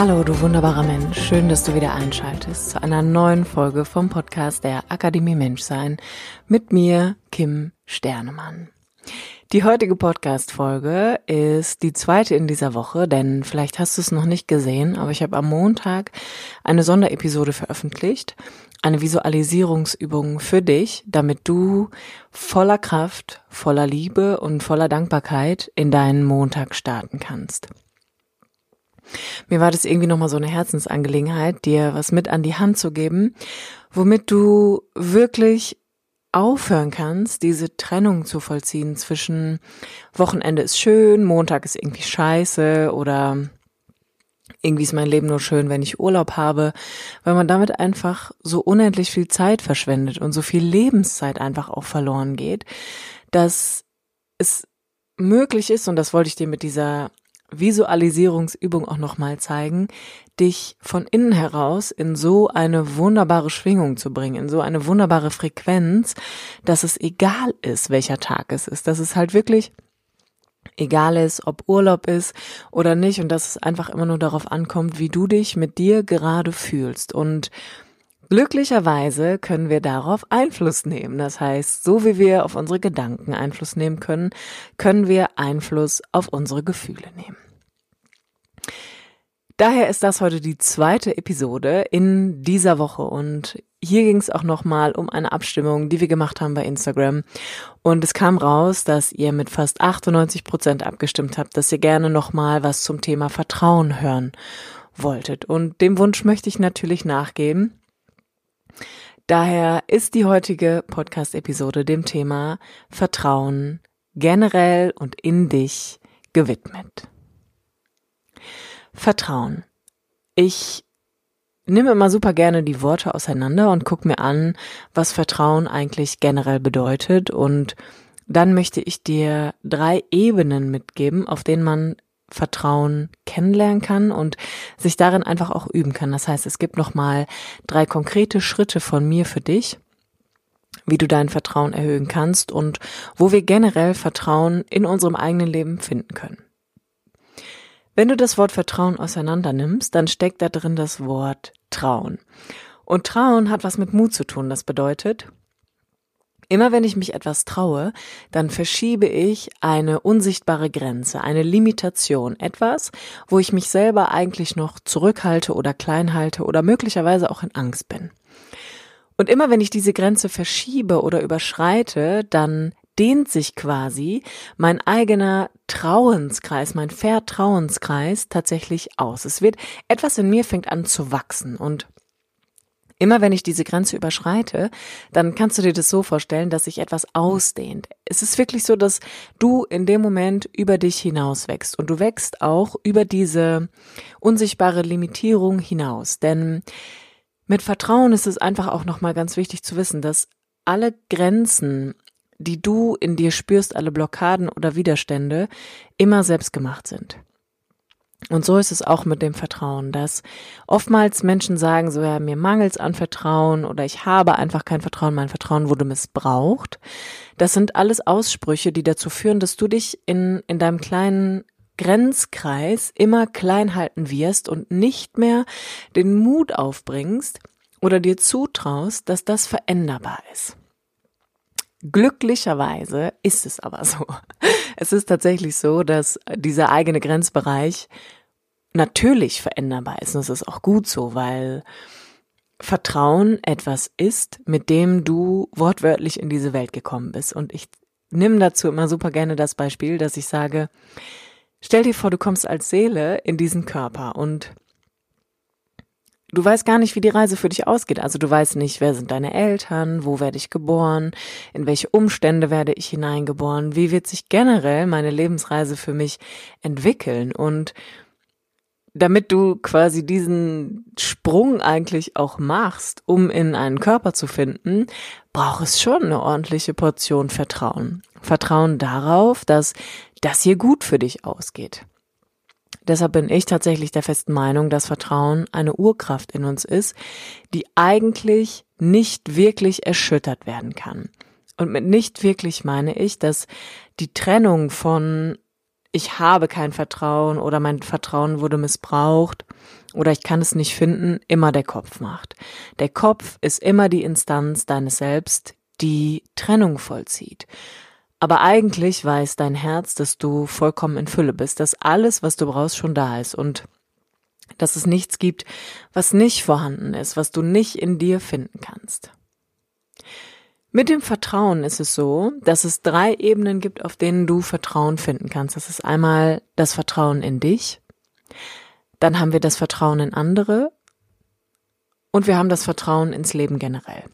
Hallo, du wunderbarer Mensch. Schön, dass du wieder einschaltest zu einer neuen Folge vom Podcast der Akademie Menschsein mit mir, Kim Sternemann. Die heutige Podcast-Folge ist die zweite in dieser Woche, denn vielleicht hast du es noch nicht gesehen, aber ich habe am Montag eine Sonderepisode veröffentlicht, eine Visualisierungsübung für dich, damit du voller Kraft, voller Liebe und voller Dankbarkeit in deinen Montag starten kannst. Mir war das irgendwie nochmal so eine Herzensangelegenheit, dir was mit an die Hand zu geben, womit du wirklich aufhören kannst, diese Trennung zu vollziehen zwischen Wochenende ist schön, Montag ist irgendwie scheiße oder irgendwie ist mein Leben nur schön, wenn ich Urlaub habe, weil man damit einfach so unendlich viel Zeit verschwendet und so viel Lebenszeit einfach auch verloren geht, dass es möglich ist, und das wollte ich dir mit dieser Visualisierungsübung auch nochmal zeigen, dich von innen heraus in so eine wunderbare Schwingung zu bringen, in so eine wunderbare Frequenz, dass es egal ist, welcher Tag es ist, dass es halt wirklich egal ist, ob Urlaub ist oder nicht und dass es einfach immer nur darauf ankommt, wie du dich mit dir gerade fühlst. Und Glücklicherweise können wir darauf Einfluss nehmen. Das heißt, so wie wir auf unsere Gedanken Einfluss nehmen können, können wir Einfluss auf unsere Gefühle nehmen. Daher ist das heute die zweite Episode in dieser Woche und hier ging es auch nochmal um eine Abstimmung, die wir gemacht haben bei Instagram. Und es kam raus, dass ihr mit fast 98 Prozent abgestimmt habt, dass ihr gerne nochmal was zum Thema Vertrauen hören wolltet. Und dem Wunsch möchte ich natürlich nachgeben Daher ist die heutige Podcast-Episode dem Thema Vertrauen generell und in dich gewidmet. Vertrauen. Ich nehme immer super gerne die Worte auseinander und gucke mir an, was Vertrauen eigentlich generell bedeutet und dann möchte ich dir drei Ebenen mitgeben, auf denen man Vertrauen kennenlernen kann und sich darin einfach auch üben kann. Das heißt, es gibt nochmal drei konkrete Schritte von mir für dich, wie du dein Vertrauen erhöhen kannst und wo wir generell Vertrauen in unserem eigenen Leben finden können. Wenn du das Wort Vertrauen auseinander nimmst, dann steckt da drin das Wort Trauen. Und Trauen hat was mit Mut zu tun. Das bedeutet, Immer wenn ich mich etwas traue, dann verschiebe ich eine unsichtbare Grenze, eine Limitation, etwas, wo ich mich selber eigentlich noch zurückhalte oder klein halte oder möglicherweise auch in Angst bin. Und immer wenn ich diese Grenze verschiebe oder überschreite, dann dehnt sich quasi mein eigener Trauenskreis, mein Vertrauenskreis tatsächlich aus. Es wird etwas in mir fängt an zu wachsen und Immer wenn ich diese Grenze überschreite, dann kannst du dir das so vorstellen, dass sich etwas ausdehnt. Es ist wirklich so, dass du in dem Moment über dich hinaus wächst und du wächst auch über diese unsichtbare Limitierung hinaus. Denn mit Vertrauen ist es einfach auch nochmal ganz wichtig zu wissen, dass alle Grenzen, die du in dir spürst, alle Blockaden oder Widerstände, immer selbst gemacht sind. Und so ist es auch mit dem Vertrauen, dass oftmals Menschen sagen, so ja, mir mangelt's an Vertrauen oder ich habe einfach kein Vertrauen, mein Vertrauen wurde missbraucht. Das sind alles Aussprüche, die dazu führen, dass du dich in, in deinem kleinen Grenzkreis immer klein halten wirst und nicht mehr den Mut aufbringst oder dir zutraust, dass das veränderbar ist. Glücklicherweise ist es aber so. Es ist tatsächlich so, dass dieser eigene Grenzbereich natürlich veränderbar ist. Und es ist auch gut so, weil Vertrauen etwas ist, mit dem du wortwörtlich in diese Welt gekommen bist. Und ich nehme dazu immer super gerne das Beispiel, dass ich sage, stell dir vor, du kommst als Seele in diesen Körper und du weißt gar nicht, wie die Reise für dich ausgeht. Also du weißt nicht, wer sind deine Eltern, wo werde ich geboren, in welche Umstände werde ich hineingeboren, wie wird sich generell meine Lebensreise für mich entwickeln und damit du quasi diesen Sprung eigentlich auch machst, um in einen Körper zu finden, braucht es schon eine ordentliche Portion Vertrauen. Vertrauen darauf, dass das hier gut für dich ausgeht. Deshalb bin ich tatsächlich der festen Meinung, dass Vertrauen eine Urkraft in uns ist, die eigentlich nicht wirklich erschüttert werden kann. Und mit nicht wirklich meine ich, dass die Trennung von ich habe kein Vertrauen oder mein Vertrauen wurde missbraucht oder ich kann es nicht finden, immer der Kopf macht. Der Kopf ist immer die Instanz deines Selbst, die Trennung vollzieht. Aber eigentlich weiß dein Herz, dass du vollkommen in Fülle bist, dass alles, was du brauchst, schon da ist und dass es nichts gibt, was nicht vorhanden ist, was du nicht in dir finden kannst. Mit dem Vertrauen ist es so, dass es drei Ebenen gibt, auf denen du Vertrauen finden kannst. Das ist einmal das Vertrauen in dich, dann haben wir das Vertrauen in andere und wir haben das Vertrauen ins Leben generell.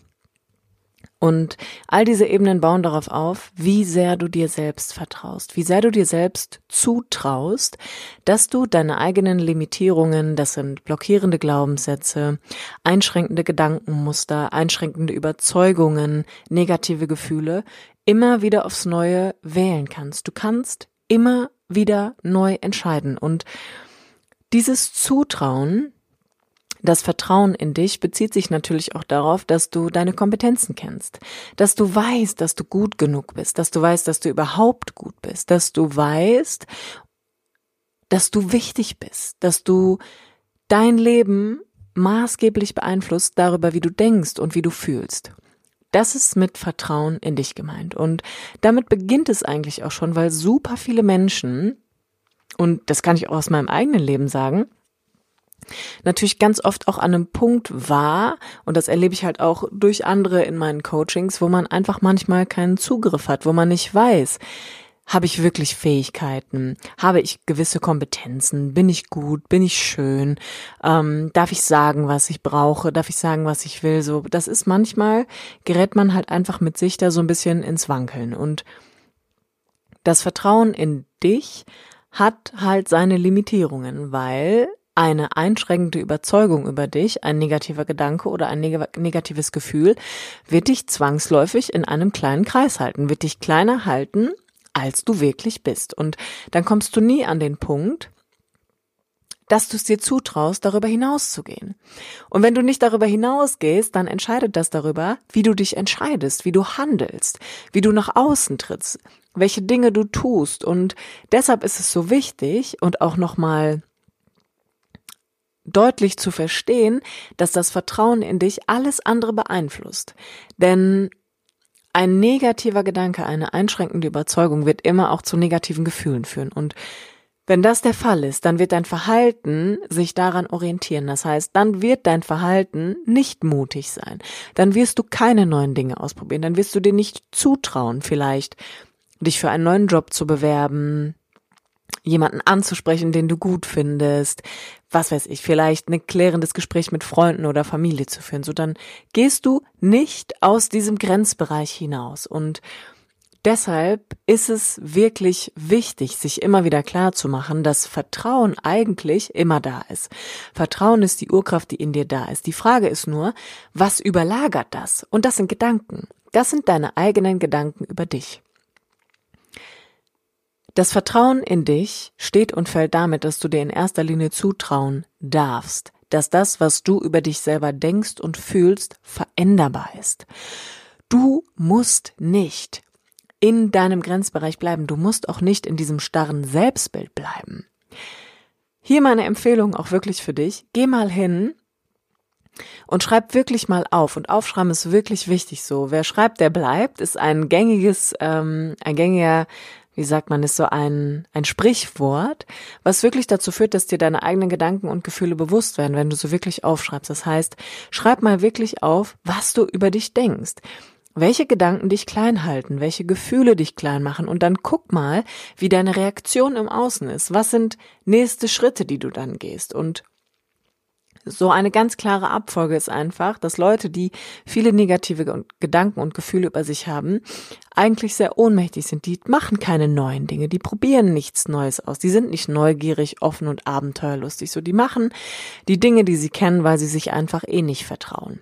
Und all diese Ebenen bauen darauf auf, wie sehr du dir selbst vertraust, wie sehr du dir selbst zutraust, dass du deine eigenen Limitierungen, das sind blockierende Glaubenssätze, einschränkende Gedankenmuster, einschränkende Überzeugungen, negative Gefühle, immer wieder aufs Neue wählen kannst. Du kannst immer wieder neu entscheiden. Und dieses Zutrauen, das Vertrauen in dich bezieht sich natürlich auch darauf, dass du deine Kompetenzen kennst, dass du weißt, dass du gut genug bist, dass du weißt, dass du überhaupt gut bist, dass du weißt, dass du wichtig bist, dass du dein Leben maßgeblich beeinflusst darüber, wie du denkst und wie du fühlst. Das ist mit Vertrauen in dich gemeint. Und damit beginnt es eigentlich auch schon, weil super viele Menschen, und das kann ich auch aus meinem eigenen Leben sagen, natürlich ganz oft auch an einem Punkt war, und das erlebe ich halt auch durch andere in meinen Coachings, wo man einfach manchmal keinen Zugriff hat, wo man nicht weiß, habe ich wirklich Fähigkeiten? Habe ich gewisse Kompetenzen? Bin ich gut? Bin ich schön? Ähm, darf ich sagen, was ich brauche? Darf ich sagen, was ich will? So, das ist manchmal gerät man halt einfach mit sich da so ein bisschen ins Wankeln und das Vertrauen in dich hat halt seine Limitierungen, weil eine einschränkende Überzeugung über dich, ein negativer Gedanke oder ein neg negatives Gefühl wird dich zwangsläufig in einem kleinen Kreis halten, wird dich kleiner halten, als du wirklich bist. Und dann kommst du nie an den Punkt, dass du es dir zutraust, darüber hinauszugehen. Und wenn du nicht darüber hinausgehst, dann entscheidet das darüber, wie du dich entscheidest, wie du handelst, wie du nach außen trittst, welche Dinge du tust. Und deshalb ist es so wichtig und auch nochmal deutlich zu verstehen, dass das Vertrauen in dich alles andere beeinflusst. Denn ein negativer Gedanke, eine einschränkende Überzeugung wird immer auch zu negativen Gefühlen führen. Und wenn das der Fall ist, dann wird dein Verhalten sich daran orientieren. Das heißt, dann wird dein Verhalten nicht mutig sein. Dann wirst du keine neuen Dinge ausprobieren. Dann wirst du dir nicht zutrauen, vielleicht dich für einen neuen Job zu bewerben, jemanden anzusprechen, den du gut findest, was weiß ich, vielleicht ein klärendes Gespräch mit Freunden oder Familie zu führen. So dann gehst du nicht aus diesem Grenzbereich hinaus und Deshalb ist es wirklich wichtig, sich immer wieder klar zu machen, dass Vertrauen eigentlich immer da ist. Vertrauen ist die Urkraft, die in dir da ist. Die Frage ist nur, was überlagert das? Und das sind Gedanken. Das sind deine eigenen Gedanken über dich. Das Vertrauen in dich steht und fällt damit, dass du dir in erster Linie zutrauen darfst, dass das, was du über dich selber denkst und fühlst, veränderbar ist. Du musst nicht in deinem Grenzbereich bleiben. Du musst auch nicht in diesem starren Selbstbild bleiben. Hier meine Empfehlung auch wirklich für dich. Geh mal hin und schreib wirklich mal auf. Und aufschreiben ist wirklich wichtig so. Wer schreibt, der bleibt, ist ein gängiges, ähm, ein gängiger wie sagt man, ist so ein, ein Sprichwort, was wirklich dazu führt, dass dir deine eigenen Gedanken und Gefühle bewusst werden, wenn du so wirklich aufschreibst. Das heißt, schreib mal wirklich auf, was du über dich denkst. Welche Gedanken dich klein halten, welche Gefühle dich klein machen und dann guck mal, wie deine Reaktion im Außen ist. Was sind nächste Schritte, die du dann gehst und So eine ganz klare Abfolge ist einfach, dass Leute, die viele negative Gedanken und Gefühle über sich haben, eigentlich sehr ohnmächtig sind. Die machen keine neuen Dinge, die probieren nichts Neues aus. Die sind nicht neugierig, offen und abenteuerlustig. So, die machen die Dinge, die sie kennen, weil sie sich einfach eh nicht vertrauen.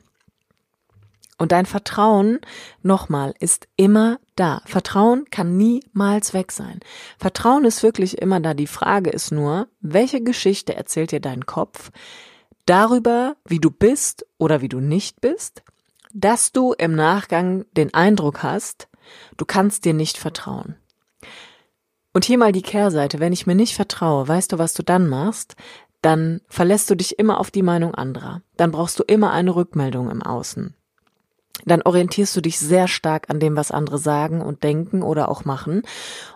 Und dein Vertrauen, nochmal, ist immer da. Vertrauen kann niemals weg sein. Vertrauen ist wirklich immer da. Die Frage ist nur, welche Geschichte erzählt dir dein Kopf, darüber, wie du bist oder wie du nicht bist, dass du im Nachgang den Eindruck hast, du kannst dir nicht vertrauen. Und hier mal die Kehrseite. Wenn ich mir nicht vertraue, weißt du, was du dann machst? Dann verlässt du dich immer auf die Meinung anderer. Dann brauchst du immer eine Rückmeldung im Außen. Dann orientierst du dich sehr stark an dem, was andere sagen und denken oder auch machen.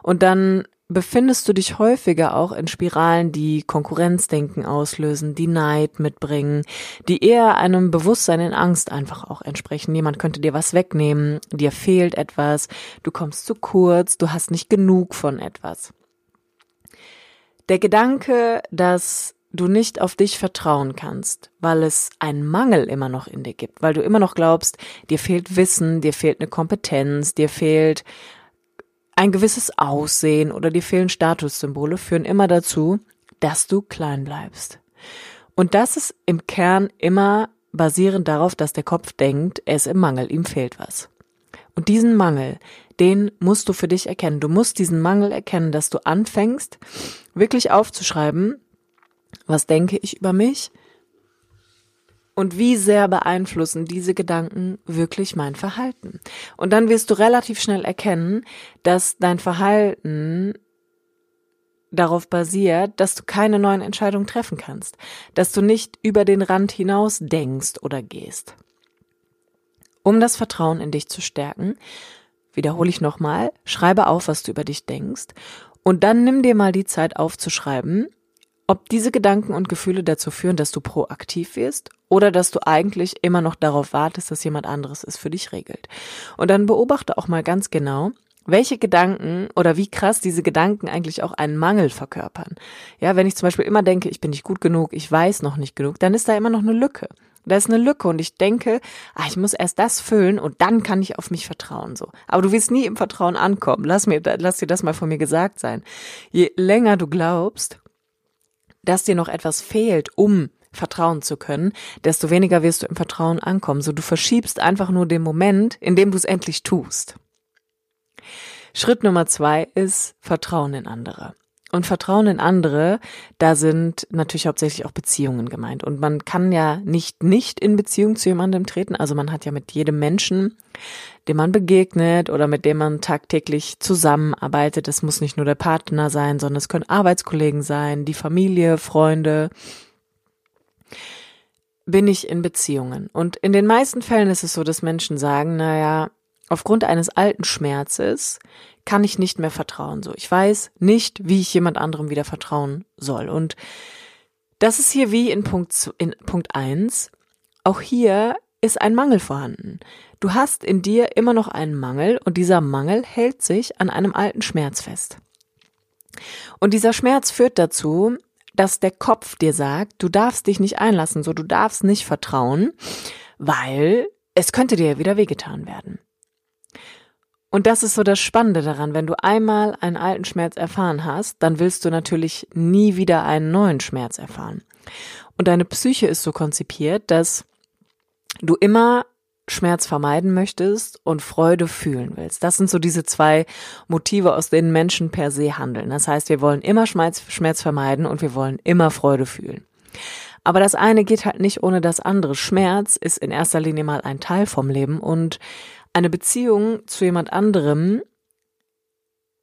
Und dann befindest du dich häufiger auch in Spiralen, die Konkurrenzdenken auslösen, die Neid mitbringen, die eher einem Bewusstsein in Angst einfach auch entsprechen. Jemand könnte dir was wegnehmen, dir fehlt etwas, du kommst zu kurz, du hast nicht genug von etwas. Der Gedanke, dass du nicht auf dich vertrauen kannst, weil es einen Mangel immer noch in dir gibt, weil du immer noch glaubst, dir fehlt Wissen, dir fehlt eine Kompetenz, dir fehlt ein gewisses Aussehen oder dir fehlen Statussymbole führen immer dazu, dass du klein bleibst. Und das ist im Kern immer basierend darauf, dass der Kopf denkt, er ist im Mangel, ihm fehlt was. Und diesen Mangel, den musst du für dich erkennen. Du musst diesen Mangel erkennen, dass du anfängst, wirklich aufzuschreiben, was denke ich über mich, und wie sehr beeinflussen diese Gedanken wirklich mein Verhalten? Und dann wirst du relativ schnell erkennen, dass dein Verhalten darauf basiert, dass du keine neuen Entscheidungen treffen kannst, dass du nicht über den Rand hinaus denkst oder gehst. Um das Vertrauen in dich zu stärken, wiederhole ich nochmal, schreibe auf, was du über dich denkst und dann nimm dir mal die Zeit aufzuschreiben, ob diese Gedanken und Gefühle dazu führen, dass du proaktiv wirst oder dass du eigentlich immer noch darauf wartest, dass jemand anderes es für dich regelt. Und dann beobachte auch mal ganz genau, welche Gedanken oder wie krass diese Gedanken eigentlich auch einen Mangel verkörpern. Ja, wenn ich zum Beispiel immer denke, ich bin nicht gut genug, ich weiß noch nicht genug, dann ist da immer noch eine Lücke. Da ist eine Lücke und ich denke, ah, ich muss erst das füllen und dann kann ich auf mich vertrauen, so. Aber du wirst nie im Vertrauen ankommen. Lass mir, lass dir das mal von mir gesagt sein. Je länger du glaubst, dass dir noch etwas fehlt, um vertrauen zu können, desto weniger wirst du im Vertrauen ankommen. So du verschiebst einfach nur den Moment, in dem du es endlich tust. Schritt Nummer zwei ist Vertrauen in andere. Und Vertrauen in andere, da sind natürlich hauptsächlich auch Beziehungen gemeint. Und man kann ja nicht nicht in Beziehung zu jemandem treten. Also man hat ja mit jedem Menschen, dem man begegnet oder mit dem man tagtäglich zusammenarbeitet. Es muss nicht nur der Partner sein, sondern es können Arbeitskollegen sein, die Familie, Freunde. Bin ich in Beziehungen. Und in den meisten Fällen ist es so, dass Menschen sagen, naja, aufgrund eines alten Schmerzes kann ich nicht mehr vertrauen. So, ich weiß nicht, wie ich jemand anderem wieder vertrauen soll. Und das ist hier wie in Punkt, in Punkt eins. Auch hier ist ein Mangel vorhanden. Du hast in dir immer noch einen Mangel und dieser Mangel hält sich an einem alten Schmerz fest. Und dieser Schmerz führt dazu, dass der Kopf dir sagt, du darfst dich nicht einlassen, so du darfst nicht vertrauen, weil es könnte dir ja wieder wehgetan werden. Und das ist so das Spannende daran, wenn du einmal einen alten Schmerz erfahren hast, dann willst du natürlich nie wieder einen neuen Schmerz erfahren. Und deine Psyche ist so konzipiert, dass du immer Schmerz vermeiden möchtest und Freude fühlen willst. Das sind so diese zwei Motive, aus denen Menschen per se handeln. Das heißt, wir wollen immer Schmerz, Schmerz vermeiden und wir wollen immer Freude fühlen. Aber das eine geht halt nicht ohne das andere. Schmerz ist in erster Linie mal ein Teil vom Leben und eine Beziehung zu jemand anderem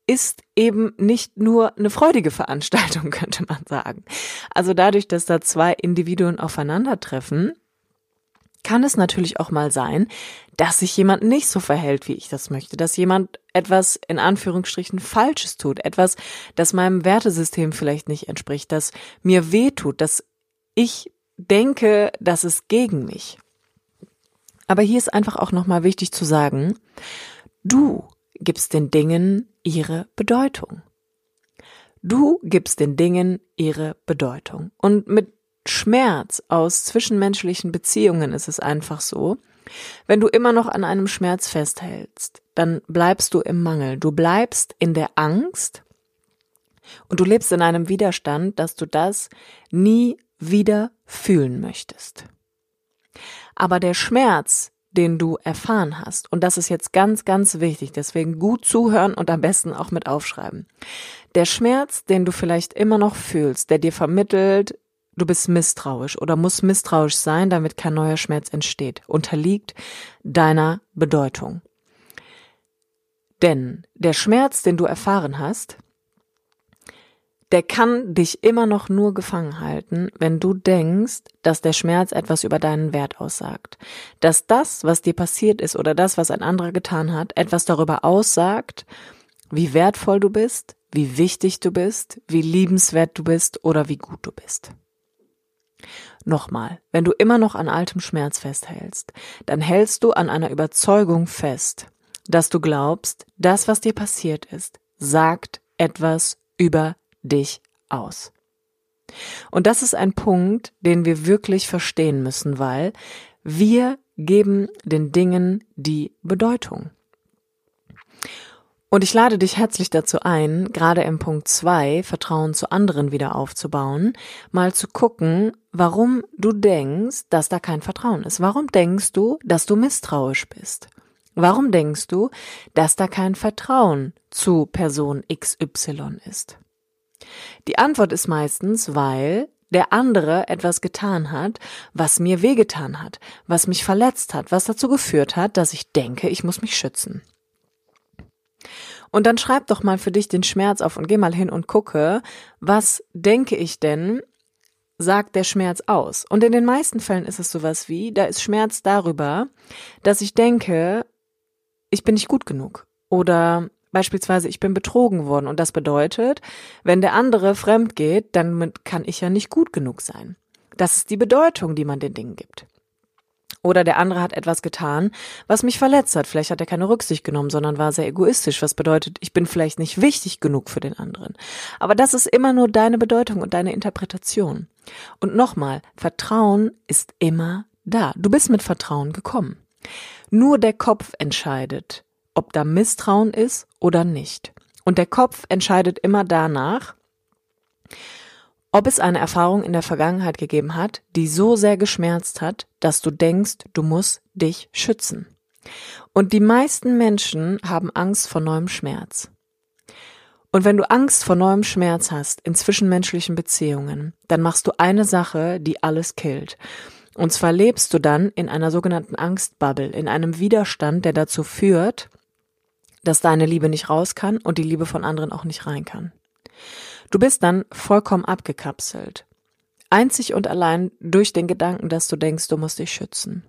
ist eben nicht nur eine freudige Veranstaltung, könnte man sagen. Also dadurch, dass da zwei Individuen aufeinandertreffen, kann es natürlich auch mal sein, dass sich jemand nicht so verhält, wie ich das möchte, dass jemand etwas in Anführungsstrichen Falsches tut, etwas, das meinem Wertesystem vielleicht nicht entspricht, das mir weh tut, dass ich denke, dass es gegen mich. Aber hier ist einfach auch nochmal wichtig zu sagen, du gibst den Dingen ihre Bedeutung. Du gibst den Dingen ihre Bedeutung. Und mit Schmerz aus zwischenmenschlichen Beziehungen ist es einfach so, wenn du immer noch an einem Schmerz festhältst, dann bleibst du im Mangel, du bleibst in der Angst und du lebst in einem Widerstand, dass du das nie wieder fühlen möchtest. Aber der Schmerz, den du erfahren hast, und das ist jetzt ganz, ganz wichtig, deswegen gut zuhören und am besten auch mit aufschreiben. Der Schmerz, den du vielleicht immer noch fühlst, der dir vermittelt, du bist misstrauisch oder musst misstrauisch sein, damit kein neuer Schmerz entsteht, unterliegt deiner Bedeutung. Denn der Schmerz, den du erfahren hast, der kann dich immer noch nur gefangen halten, wenn du denkst, dass der Schmerz etwas über deinen Wert aussagt. Dass das, was dir passiert ist oder das, was ein anderer getan hat, etwas darüber aussagt, wie wertvoll du bist, wie wichtig du bist, wie liebenswert du bist oder wie gut du bist. Nochmal, wenn du immer noch an altem Schmerz festhältst, dann hältst du an einer Überzeugung fest, dass du glaubst, das, was dir passiert ist, sagt etwas über dich aus. Und das ist ein Punkt, den wir wirklich verstehen müssen, weil wir geben den Dingen die Bedeutung. Und ich lade dich herzlich dazu ein, gerade im Punkt zwei Vertrauen zu anderen wieder aufzubauen, mal zu gucken, warum du denkst, dass da kein Vertrauen ist. Warum denkst du, dass du misstrauisch bist? Warum denkst du, dass da kein Vertrauen zu Person XY ist? Die Antwort ist meistens, weil der andere etwas getan hat, was mir wehgetan hat, was mich verletzt hat, was dazu geführt hat, dass ich denke, ich muss mich schützen. Und dann schreib doch mal für dich den Schmerz auf und geh mal hin und gucke, was denke ich denn, sagt der Schmerz aus. Und in den meisten Fällen ist es sowas wie, da ist Schmerz darüber, dass ich denke, ich bin nicht gut genug. Oder beispielsweise, ich bin betrogen worden. Und das bedeutet, wenn der andere fremd geht, dann kann ich ja nicht gut genug sein. Das ist die Bedeutung, die man den Dingen gibt. Oder der andere hat etwas getan, was mich verletzt hat. Vielleicht hat er keine Rücksicht genommen, sondern war sehr egoistisch, was bedeutet, ich bin vielleicht nicht wichtig genug für den anderen. Aber das ist immer nur deine Bedeutung und deine Interpretation. Und nochmal, Vertrauen ist immer da. Du bist mit Vertrauen gekommen. Nur der Kopf entscheidet, ob da Misstrauen ist oder nicht. Und der Kopf entscheidet immer danach, ob es eine Erfahrung in der Vergangenheit gegeben hat, die so sehr geschmerzt hat, dass du denkst, du musst dich schützen. Und die meisten Menschen haben Angst vor neuem Schmerz. Und wenn du Angst vor neuem Schmerz hast in zwischenmenschlichen Beziehungen, dann machst du eine Sache, die alles killt. Und zwar lebst du dann in einer sogenannten Angstbubble, in einem Widerstand, der dazu führt, dass deine Liebe nicht raus kann und die Liebe von anderen auch nicht rein kann. Du bist dann vollkommen abgekapselt. Einzig und allein durch den Gedanken, dass du denkst, du musst dich schützen.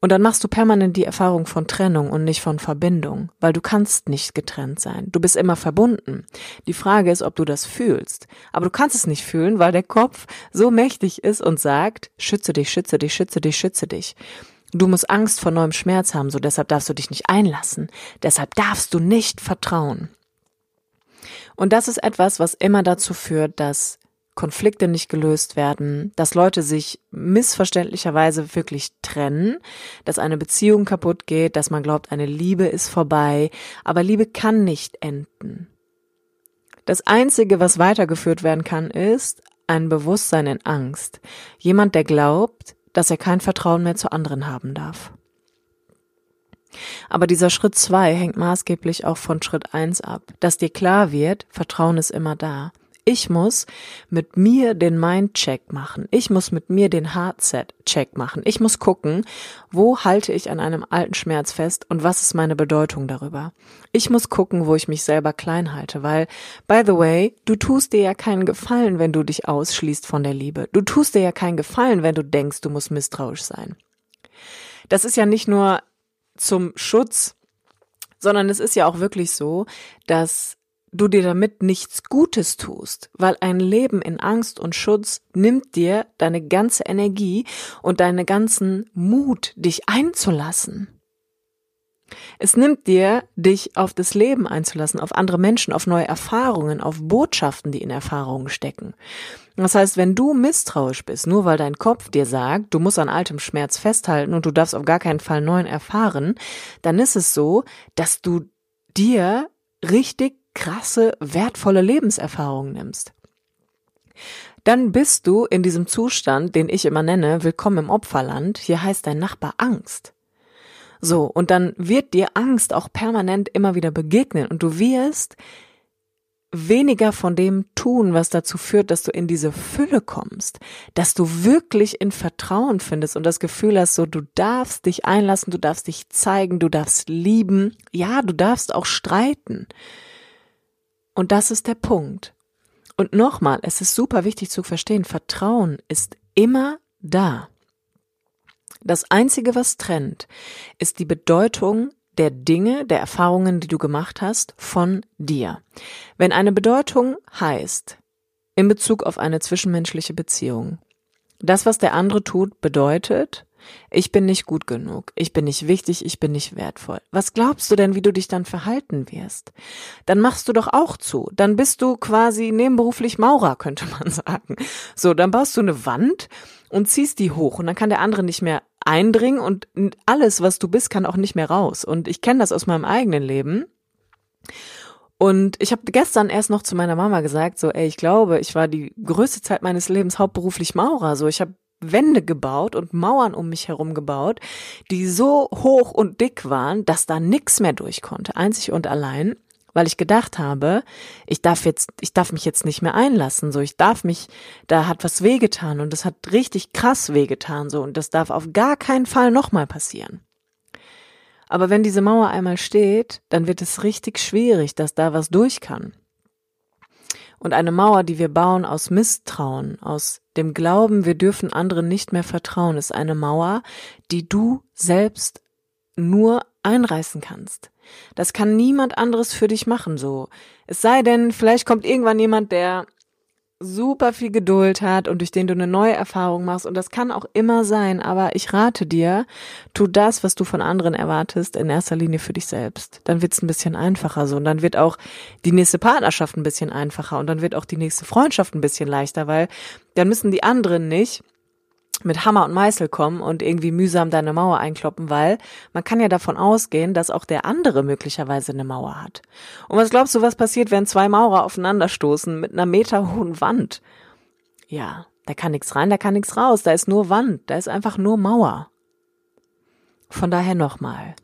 Und dann machst du permanent die Erfahrung von Trennung und nicht von Verbindung, weil du kannst nicht getrennt sein. Du bist immer verbunden. Die Frage ist, ob du das fühlst. Aber du kannst es nicht fühlen, weil der Kopf so mächtig ist und sagt, schütze dich, schütze dich, schütze dich, schütze dich. Du musst Angst vor neuem Schmerz haben, so deshalb darfst du dich nicht einlassen. Deshalb darfst du nicht vertrauen. Und das ist etwas, was immer dazu führt, dass Konflikte nicht gelöst werden, dass Leute sich missverständlicherweise wirklich trennen, dass eine Beziehung kaputt geht, dass man glaubt, eine Liebe ist vorbei, aber Liebe kann nicht enden. Das Einzige, was weitergeführt werden kann, ist ein Bewusstsein in Angst. Jemand, der glaubt, dass er kein Vertrauen mehr zu anderen haben darf. Aber dieser Schritt zwei hängt maßgeblich auch von Schritt eins ab, dass dir klar wird, Vertrauen ist immer da. Ich muss mit mir den Mind-Check machen. Ich muss mit mir den Heart-Check machen. Ich muss gucken, wo halte ich an einem alten Schmerz fest und was ist meine Bedeutung darüber. Ich muss gucken, wo ich mich selber klein halte, weil, by the way, du tust dir ja keinen Gefallen, wenn du dich ausschließt von der Liebe. Du tust dir ja keinen Gefallen, wenn du denkst, du musst misstrauisch sein. Das ist ja nicht nur zum Schutz, sondern es ist ja auch wirklich so, dass du dir damit nichts Gutes tust, weil ein Leben in Angst und Schutz nimmt dir deine ganze Energie und deine ganzen Mut, dich einzulassen. Es nimmt dir, dich auf das Leben einzulassen, auf andere Menschen, auf neue Erfahrungen, auf Botschaften, die in Erfahrungen stecken. Das heißt, wenn du misstrauisch bist, nur weil dein Kopf dir sagt, du musst an altem Schmerz festhalten und du darfst auf gar keinen Fall neuen erfahren, dann ist es so, dass du dir richtig krasse, wertvolle Lebenserfahrungen nimmst. Dann bist du in diesem Zustand, den ich immer nenne, willkommen im Opferland. Hier heißt dein Nachbar Angst. So, und dann wird dir Angst auch permanent immer wieder begegnen und du wirst weniger von dem tun, was dazu führt, dass du in diese Fülle kommst, dass du wirklich in Vertrauen findest und das Gefühl hast, so du darfst dich einlassen, du darfst dich zeigen, du darfst lieben, ja, du darfst auch streiten. Und das ist der Punkt. Und nochmal, es ist super wichtig zu verstehen, Vertrauen ist immer da. Das Einzige, was trennt, ist die Bedeutung der Dinge, der Erfahrungen, die du gemacht hast, von dir. Wenn eine Bedeutung heißt, in Bezug auf eine zwischenmenschliche Beziehung, das, was der andere tut, bedeutet, ich bin nicht gut genug, ich bin nicht wichtig, ich bin nicht wertvoll. Was glaubst du denn, wie du dich dann verhalten wirst? Dann machst du doch auch zu. Dann bist du quasi nebenberuflich Maurer, könnte man sagen. So, dann baust du eine Wand und ziehst die hoch und dann kann der andere nicht mehr eindringen und alles, was du bist, kann auch nicht mehr raus. Und ich kenne das aus meinem eigenen Leben. Und ich habe gestern erst noch zu meiner Mama gesagt, so, ey, ich glaube, ich war die größte Zeit meines Lebens hauptberuflich Maurer. So, ich habe Wände gebaut und Mauern um mich herum gebaut, die so hoch und dick waren, dass da nix mehr durch konnte, einzig und allein, weil ich gedacht habe, ich darf jetzt, ich darf mich jetzt nicht mehr einlassen, so ich darf mich, da hat was wehgetan und das hat richtig krass wehgetan, so und das darf auf gar keinen Fall nochmal passieren. Aber wenn diese Mauer einmal steht, dann wird es richtig schwierig, dass da was durch kann. Und eine Mauer, die wir bauen aus Misstrauen, aus dem Glauben, wir dürfen anderen nicht mehr vertrauen, ist eine Mauer, die du selbst nur einreißen kannst. Das kann niemand anderes für dich machen, so. Es sei denn, vielleicht kommt irgendwann jemand, der super viel Geduld hat und durch den du eine neue Erfahrung machst. Und das kann auch immer sein, aber ich rate dir, tu das, was du von anderen erwartest, in erster Linie für dich selbst. Dann wird's ein bisschen einfacher so. Und dann wird auch die nächste Partnerschaft ein bisschen einfacher und dann wird auch die nächste Freundschaft ein bisschen leichter, weil dann müssen die anderen nicht mit Hammer und Meißel kommen und irgendwie mühsam deine Mauer einkloppen, weil man kann ja davon ausgehen, dass auch der andere möglicherweise eine Mauer hat. Und was glaubst du, was passiert, wenn zwei Maurer aufeinanderstoßen mit einer meterhohen Wand? Ja, da kann nichts rein, da kann nichts raus, da ist nur Wand, da ist einfach nur Mauer. Von daher nochmal.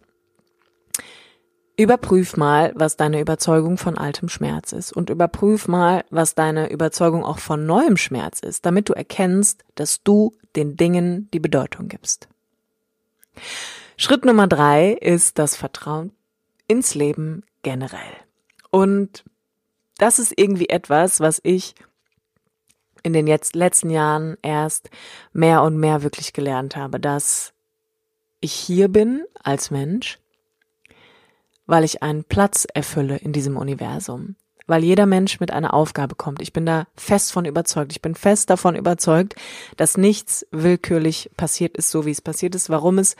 Überprüf mal, was deine Überzeugung von altem Schmerz ist und überprüf mal, was deine Überzeugung auch von neuem Schmerz ist, damit du erkennst, dass du den Dingen die Bedeutung gibst. Schritt Nummer drei ist das Vertrauen ins Leben generell. Und das ist irgendwie etwas, was ich in den jetzt letzten Jahren erst mehr und mehr wirklich gelernt habe, dass ich hier bin als Mensch, weil ich einen Platz erfülle in diesem Universum, weil jeder Mensch mit einer Aufgabe kommt. Ich bin da fest von überzeugt. Ich bin fest davon überzeugt, dass nichts willkürlich passiert ist, so wie es passiert ist, warum es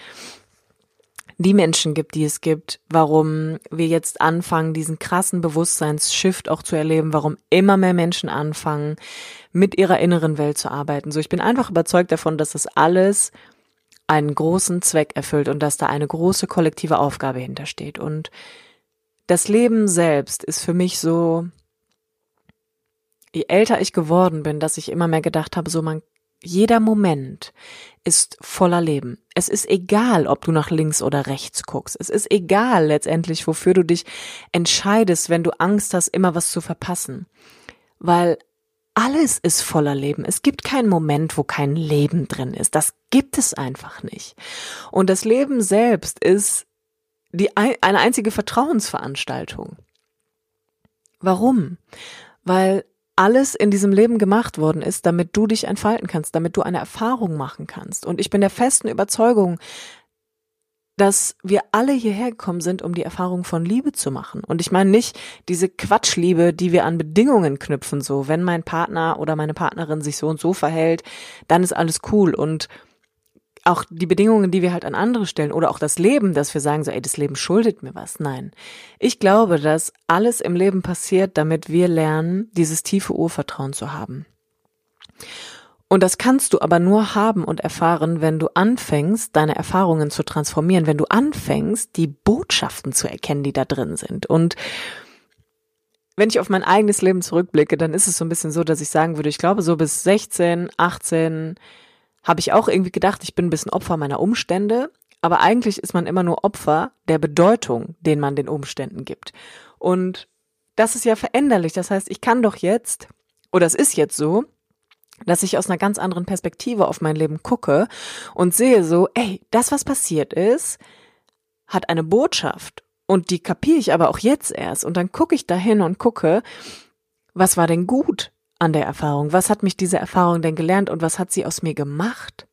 die Menschen gibt, die es gibt, warum wir jetzt anfangen, diesen krassen Bewusstseinsshift auch zu erleben, warum immer mehr Menschen anfangen, mit ihrer inneren Welt zu arbeiten. So, ich bin einfach überzeugt davon, dass das alles einen großen Zweck erfüllt und dass da eine große kollektive Aufgabe hintersteht. Und das Leben selbst ist für mich so, je älter ich geworden bin, dass ich immer mehr gedacht habe, so man, jeder Moment ist voller Leben. Es ist egal, ob du nach links oder rechts guckst. Es ist egal letztendlich, wofür du dich entscheidest, wenn du Angst hast, immer was zu verpassen. Weil alles ist voller Leben. Es gibt keinen Moment, wo kein Leben drin ist. Das gibt es einfach nicht. Und das Leben selbst ist die, eine einzige Vertrauensveranstaltung. Warum? Weil alles in diesem Leben gemacht worden ist, damit du dich entfalten kannst, damit du eine Erfahrung machen kannst. Und ich bin der festen Überzeugung, dass wir alle hierher gekommen sind, um die Erfahrung von Liebe zu machen. Und ich meine nicht diese Quatschliebe, die wir an Bedingungen knüpfen, so, wenn mein Partner oder meine Partnerin sich so und so verhält, dann ist alles cool. Und auch die Bedingungen, die wir halt an andere stellen oder auch das Leben, dass wir sagen so, ey, das Leben schuldet mir was. Nein. Ich glaube, dass alles im Leben passiert, damit wir lernen, dieses tiefe Urvertrauen zu haben. Und das kannst du aber nur haben und erfahren, wenn du anfängst, deine Erfahrungen zu transformieren, wenn du anfängst, die Botschaften zu erkennen, die da drin sind. Und wenn ich auf mein eigenes Leben zurückblicke, dann ist es so ein bisschen so, dass ich sagen würde, ich glaube, so bis 16, 18 habe ich auch irgendwie gedacht, ich bin ein bisschen Opfer meiner Umstände. Aber eigentlich ist man immer nur Opfer der Bedeutung, den man den Umständen gibt. Und das ist ja veränderlich. Das heißt, ich kann doch jetzt, oder es ist jetzt so, dass ich aus einer ganz anderen Perspektive auf mein Leben gucke und sehe so, ey, das, was passiert ist, hat eine Botschaft und die kapiere ich aber auch jetzt erst und dann gucke ich dahin und gucke, was war denn gut an der Erfahrung? Was hat mich diese Erfahrung denn gelernt und was hat sie aus mir gemacht?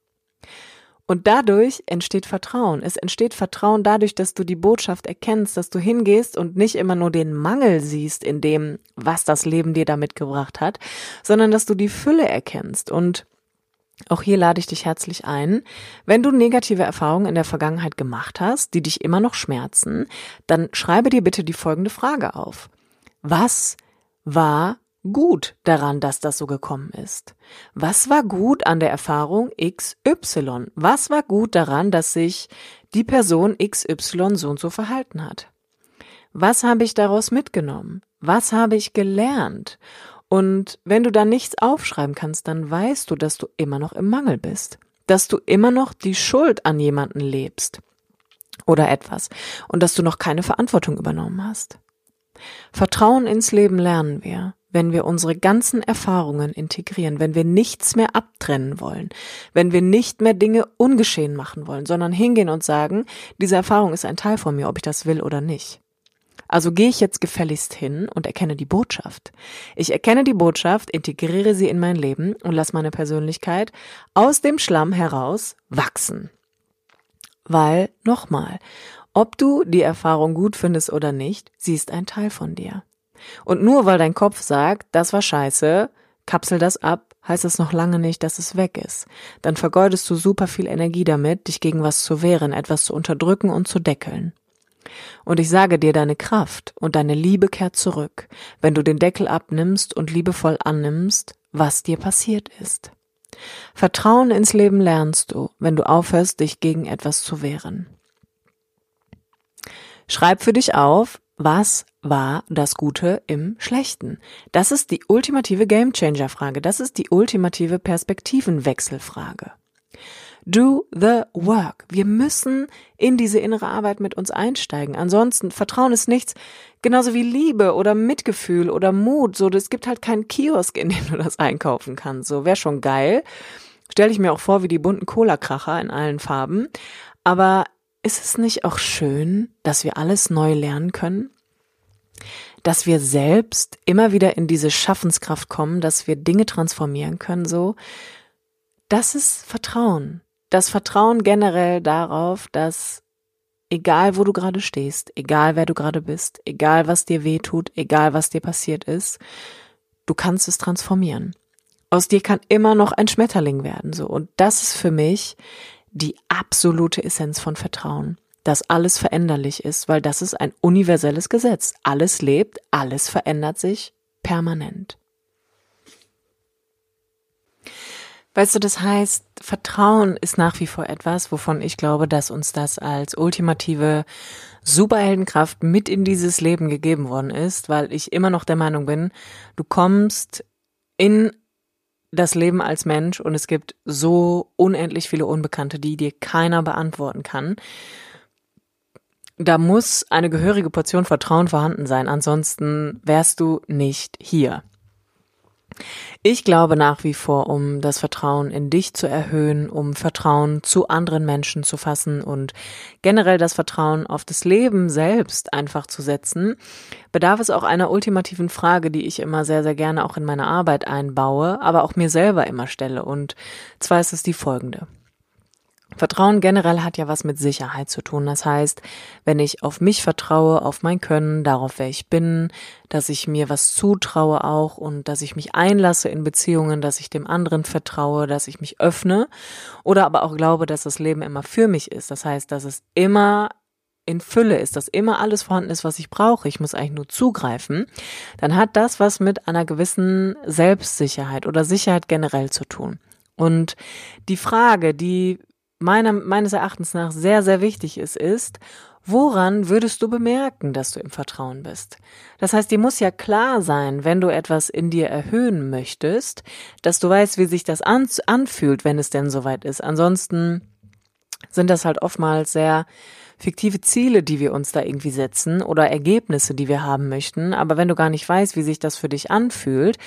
Und dadurch entsteht Vertrauen. Es entsteht Vertrauen dadurch, dass du die Botschaft erkennst, dass du hingehst und nicht immer nur den Mangel siehst in dem, was das Leben dir da mitgebracht hat, sondern dass du die Fülle erkennst. Und auch hier lade ich dich herzlich ein. Wenn du negative Erfahrungen in der Vergangenheit gemacht hast, die dich immer noch schmerzen, dann schreibe dir bitte die folgende Frage auf. Was war gut daran, dass das so gekommen ist? Was war gut an der Erfahrung XY? Was war gut daran, dass sich die Person XY so und so verhalten hat? Was habe ich daraus mitgenommen? Was habe ich gelernt? Und wenn du da nichts aufschreiben kannst, dann weißt du, dass du immer noch im Mangel bist, dass du immer noch die Schuld an jemanden lebst oder etwas und dass du noch keine Verantwortung übernommen hast. Vertrauen ins Leben lernen wir wenn wir unsere ganzen Erfahrungen integrieren, wenn wir nichts mehr abtrennen wollen, wenn wir nicht mehr Dinge ungeschehen machen wollen, sondern hingehen und sagen, diese Erfahrung ist ein Teil von mir, ob ich das will oder nicht. Also gehe ich jetzt gefälligst hin und erkenne die Botschaft. Ich erkenne die Botschaft, integriere sie in mein Leben und lass meine Persönlichkeit aus dem Schlamm heraus wachsen. Weil, nochmal, ob du die Erfahrung gut findest oder nicht, sie ist ein Teil von dir. Und nur weil dein Kopf sagt, das war scheiße, kapsel das ab, heißt es noch lange nicht, dass es weg ist. Dann vergeudest du super viel Energie damit, dich gegen was zu wehren, etwas zu unterdrücken und zu deckeln. Und ich sage dir, deine Kraft und deine Liebe kehrt zurück, wenn du den Deckel abnimmst und liebevoll annimmst, was dir passiert ist. Vertrauen ins Leben lernst du, wenn du aufhörst, dich gegen etwas zu wehren. Schreib für dich auf, was war das Gute im Schlechten? Das ist die ultimative Gamechanger-Frage. Das ist die ultimative Perspektivenwechselfrage. Do the work. Wir müssen in diese innere Arbeit mit uns einsteigen. Ansonsten, Vertrauen ist nichts, genauso wie Liebe oder Mitgefühl oder Mut. So, es gibt halt keinen Kiosk, in dem du das einkaufen kannst. So, wäre schon geil. Stell ich mir auch vor, wie die bunten Cola-Kracher in allen Farben. Aber ist es nicht auch schön, dass wir alles neu lernen können? Dass wir selbst immer wieder in diese Schaffenskraft kommen, dass wir Dinge transformieren können, so. Das ist Vertrauen. Das Vertrauen generell darauf, dass egal wo du gerade stehst, egal wer du gerade bist, egal was dir weh tut, egal was dir passiert ist, du kannst es transformieren. Aus dir kann immer noch ein Schmetterling werden, so. Und das ist für mich die absolute Essenz von Vertrauen, dass alles veränderlich ist, weil das ist ein universelles Gesetz. Alles lebt, alles verändert sich permanent. Weißt du, das heißt, Vertrauen ist nach wie vor etwas, wovon ich glaube, dass uns das als ultimative Superheldenkraft mit in dieses Leben gegeben worden ist, weil ich immer noch der Meinung bin, du kommst in das Leben als Mensch und es gibt so unendlich viele Unbekannte, die dir keiner beantworten kann. Da muss eine gehörige Portion Vertrauen vorhanden sein, ansonsten wärst du nicht hier. Ich glaube nach wie vor, um das Vertrauen in dich zu erhöhen, um Vertrauen zu anderen Menschen zu fassen und generell das Vertrauen auf das Leben selbst einfach zu setzen, bedarf es auch einer ultimativen Frage, die ich immer sehr, sehr gerne auch in meine Arbeit einbaue, aber auch mir selber immer stelle. Und zwar ist es die folgende. Vertrauen generell hat ja was mit Sicherheit zu tun. Das heißt, wenn ich auf mich vertraue, auf mein Können, darauf, wer ich bin, dass ich mir was zutraue auch und dass ich mich einlasse in Beziehungen, dass ich dem anderen vertraue, dass ich mich öffne oder aber auch glaube, dass das Leben immer für mich ist. Das heißt, dass es immer in Fülle ist, dass immer alles vorhanden ist, was ich brauche, ich muss eigentlich nur zugreifen, dann hat das was mit einer gewissen Selbstsicherheit oder Sicherheit generell zu tun. Und die Frage, die meiner, meines Erachtens nach sehr, sehr wichtig ist, ist, woran würdest du bemerken, dass du im Vertrauen bist? Das heißt, dir muss ja klar sein, wenn du etwas in dir erhöhen möchtest, dass du weißt, wie sich das an, anfühlt, wenn es denn soweit ist. Ansonsten sind das halt oftmals sehr fiktive Ziele, die wir uns da irgendwie setzen oder Ergebnisse, die wir haben möchten. Aber wenn du gar nicht weißt, wie sich das für dich anfühlt,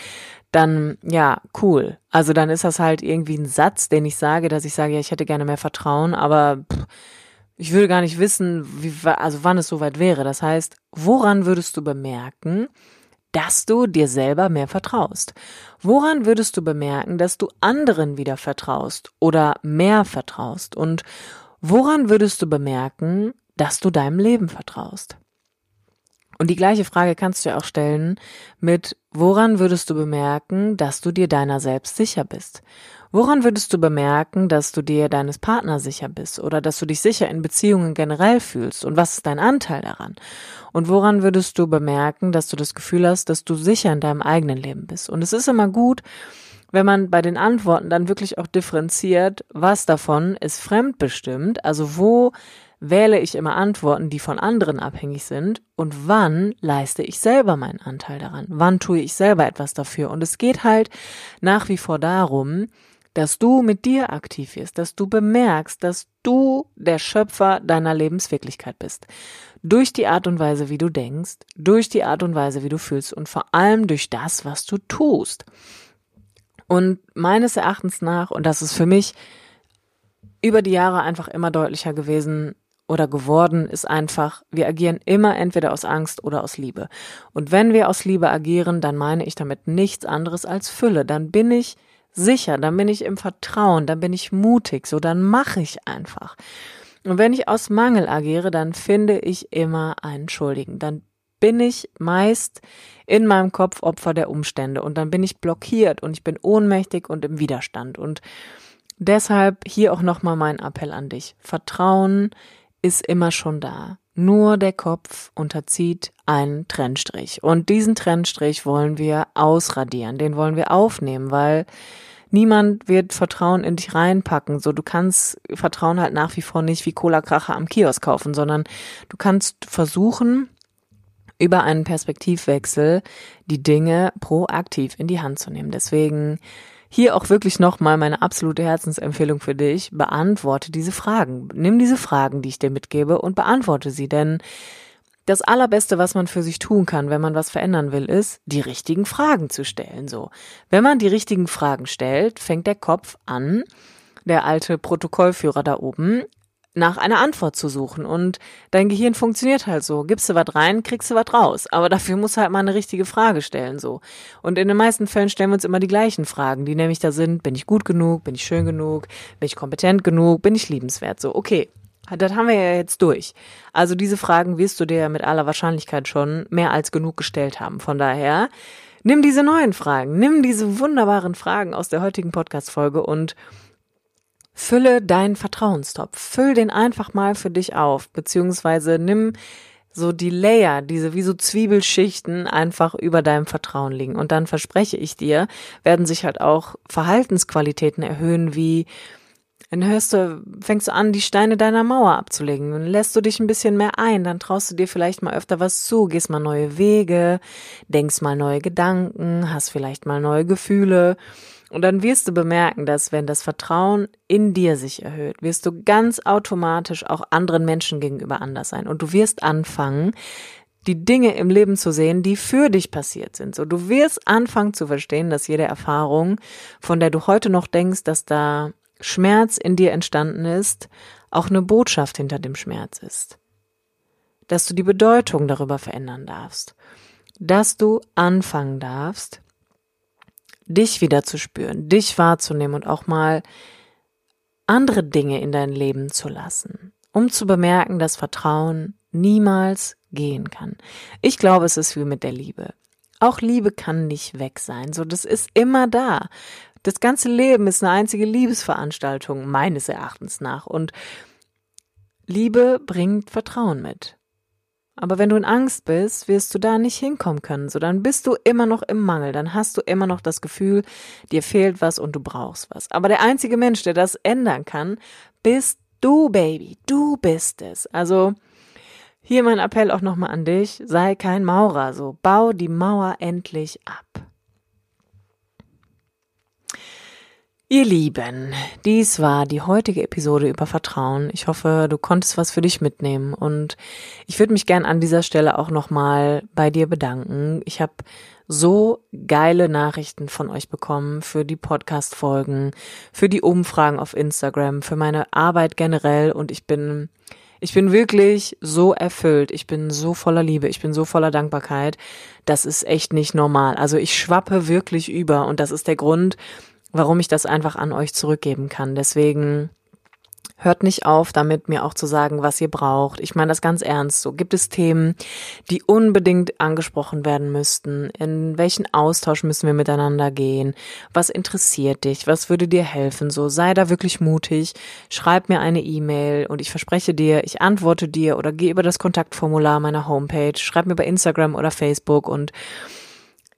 dann ja, cool. Also dann ist das halt irgendwie ein Satz, den ich sage, dass ich sage, ja, ich hätte gerne mehr Vertrauen, aber pff, ich würde gar nicht wissen, wie, also wann es soweit wäre. Das heißt, woran würdest du bemerken, dass du dir selber mehr vertraust? Woran würdest du bemerken, dass du anderen wieder vertraust oder mehr vertraust? Und woran würdest du bemerken, dass du deinem Leben vertraust? Und die gleiche Frage kannst du ja auch stellen mit, woran würdest du bemerken, dass du dir deiner selbst sicher bist? Woran würdest du bemerken, dass du dir deines Partners sicher bist oder dass du dich sicher in Beziehungen generell fühlst? Und was ist dein Anteil daran? Und woran würdest du bemerken, dass du das Gefühl hast, dass du sicher in deinem eigenen Leben bist? Und es ist immer gut, wenn man bei den Antworten dann wirklich auch differenziert, was davon ist fremdbestimmt, also wo wähle ich immer Antworten, die von anderen abhängig sind und wann leiste ich selber meinen Anteil daran? Wann tue ich selber etwas dafür? Und es geht halt nach wie vor darum, dass du mit dir aktiv wirst, dass du bemerkst, dass du der Schöpfer deiner Lebenswirklichkeit bist. Durch die Art und Weise, wie du denkst, durch die Art und Weise, wie du fühlst und vor allem durch das, was du tust. Und meines Erachtens nach, und das ist für mich über die Jahre einfach immer deutlicher gewesen, oder geworden ist einfach, wir agieren immer entweder aus Angst oder aus Liebe. Und wenn wir aus Liebe agieren, dann meine ich damit nichts anderes als Fülle. Dann bin ich sicher, dann bin ich im Vertrauen, dann bin ich mutig, so dann mache ich einfach. Und wenn ich aus Mangel agiere, dann finde ich immer einen Schuldigen. Dann bin ich meist in meinem Kopf Opfer der Umstände und dann bin ich blockiert und ich bin ohnmächtig und im Widerstand. Und deshalb hier auch nochmal mein Appell an dich. Vertrauen ist immer schon da. Nur der Kopf unterzieht einen Trennstrich. Und diesen Trennstrich wollen wir ausradieren, den wollen wir aufnehmen, weil niemand wird Vertrauen in dich reinpacken. So, du kannst Vertrauen halt nach wie vor nicht wie Cola-Kracher am Kiosk kaufen, sondern du kannst versuchen, über einen Perspektivwechsel die Dinge proaktiv in die Hand zu nehmen. Deswegen hier auch wirklich nochmal meine absolute Herzensempfehlung für dich. Beantworte diese Fragen. Nimm diese Fragen, die ich dir mitgebe und beantworte sie, denn das allerbeste, was man für sich tun kann, wenn man was verändern will, ist, die richtigen Fragen zu stellen, so. Wenn man die richtigen Fragen stellt, fängt der Kopf an, der alte Protokollführer da oben, nach einer Antwort zu suchen. Und dein Gehirn funktioniert halt so. Gibst du was rein, kriegst du was raus. Aber dafür musst du halt mal eine richtige Frage stellen, so. Und in den meisten Fällen stellen wir uns immer die gleichen Fragen, die nämlich da sind, bin ich gut genug, bin ich schön genug, bin ich kompetent genug, bin ich liebenswert, so. Okay. Das haben wir ja jetzt durch. Also diese Fragen wirst du dir mit aller Wahrscheinlichkeit schon mehr als genug gestellt haben. Von daher, nimm diese neuen Fragen, nimm diese wunderbaren Fragen aus der heutigen Podcast-Folge und Fülle deinen Vertrauenstopf. Füll den einfach mal für dich auf, beziehungsweise nimm so die Layer, diese wie so Zwiebelschichten einfach über deinem Vertrauen liegen. Und dann verspreche ich dir, werden sich halt auch Verhaltensqualitäten erhöhen, wie dann hörst du, fängst du an, die Steine deiner Mauer abzulegen. Dann lässt du dich ein bisschen mehr ein, dann traust du dir vielleicht mal öfter was zu, gehst mal neue Wege, denkst mal neue Gedanken, hast vielleicht mal neue Gefühle. Und dann wirst du bemerken, dass wenn das Vertrauen in dir sich erhöht, wirst du ganz automatisch auch anderen Menschen gegenüber anders sein. Und du wirst anfangen, die Dinge im Leben zu sehen, die für dich passiert sind. So, du wirst anfangen zu verstehen, dass jede Erfahrung, von der du heute noch denkst, dass da Schmerz in dir entstanden ist, auch eine Botschaft hinter dem Schmerz ist. Dass du die Bedeutung darüber verändern darfst. Dass du anfangen darfst, dich wieder zu spüren, dich wahrzunehmen und auch mal andere Dinge in dein Leben zu lassen, um zu bemerken, dass Vertrauen niemals gehen kann. Ich glaube, es ist wie mit der Liebe. Auch Liebe kann nicht weg sein. So, das ist immer da. Das ganze Leben ist eine einzige Liebesveranstaltung, meines Erachtens nach. Und Liebe bringt Vertrauen mit. Aber wenn du in Angst bist, wirst du da nicht hinkommen können. So, dann bist du immer noch im Mangel. Dann hast du immer noch das Gefühl, dir fehlt was und du brauchst was. Aber der einzige Mensch, der das ändern kann, bist du, Baby. Du bist es. Also, hier mein Appell auch nochmal an dich. Sei kein Maurer. So, bau die Mauer endlich ab. Ihr Lieben, dies war die heutige Episode über Vertrauen. Ich hoffe, du konntest was für dich mitnehmen und ich würde mich gern an dieser Stelle auch nochmal bei dir bedanken. Ich habe so geile Nachrichten von euch bekommen für die Podcast-Folgen, für die Umfragen auf Instagram, für meine Arbeit generell und ich bin ich bin wirklich so erfüllt. Ich bin so voller Liebe. Ich bin so voller Dankbarkeit. Das ist echt nicht normal. Also ich schwappe wirklich über und das ist der Grund, warum ich das einfach an euch zurückgeben kann. Deswegen hört nicht auf, damit mir auch zu sagen, was ihr braucht. Ich meine das ganz ernst. So gibt es Themen, die unbedingt angesprochen werden müssten. In welchen Austausch müssen wir miteinander gehen? Was interessiert dich? Was würde dir helfen? So sei da wirklich mutig. Schreib mir eine E-Mail und ich verspreche dir, ich antworte dir oder geh über das Kontaktformular meiner Homepage. Schreib mir bei Instagram oder Facebook und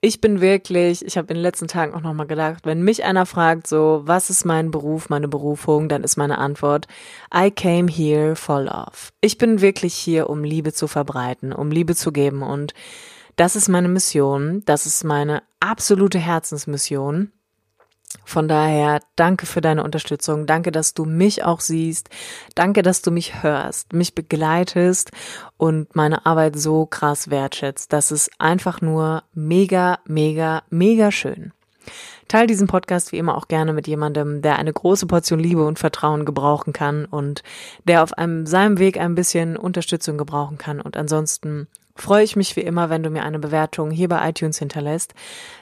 ich bin wirklich, ich habe in den letzten Tagen auch nochmal gedacht, wenn mich einer fragt, so, was ist mein Beruf, meine Berufung, dann ist meine Antwort, I came here for love. Ich bin wirklich hier, um Liebe zu verbreiten, um Liebe zu geben und das ist meine Mission, das ist meine absolute Herzensmission. Von daher, danke für deine Unterstützung. Danke, dass du mich auch siehst. Danke, dass du mich hörst, mich begleitest und meine Arbeit so krass wertschätzt. Das ist einfach nur mega, mega, mega schön. Teil diesen Podcast wie immer auch gerne mit jemandem, der eine große Portion Liebe und Vertrauen gebrauchen kann und der auf einem, seinem Weg ein bisschen Unterstützung gebrauchen kann. Und ansonsten freue ich mich wie immer, wenn du mir eine Bewertung hier bei iTunes hinterlässt,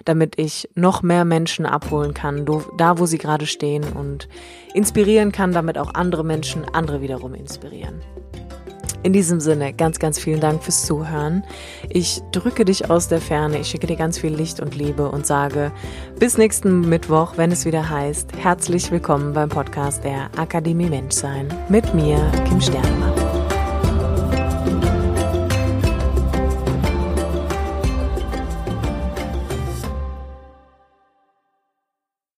damit ich noch mehr Menschen abholen kann, da wo sie gerade stehen und inspirieren kann, damit auch andere Menschen andere wiederum inspirieren. In diesem Sinne, ganz, ganz vielen Dank fürs Zuhören. Ich drücke dich aus der Ferne, ich schicke dir ganz viel Licht und Liebe und sage bis nächsten Mittwoch, wenn es wieder heißt, herzlich willkommen beim Podcast der Akademie Menschsein mit mir, Kim Sternemann.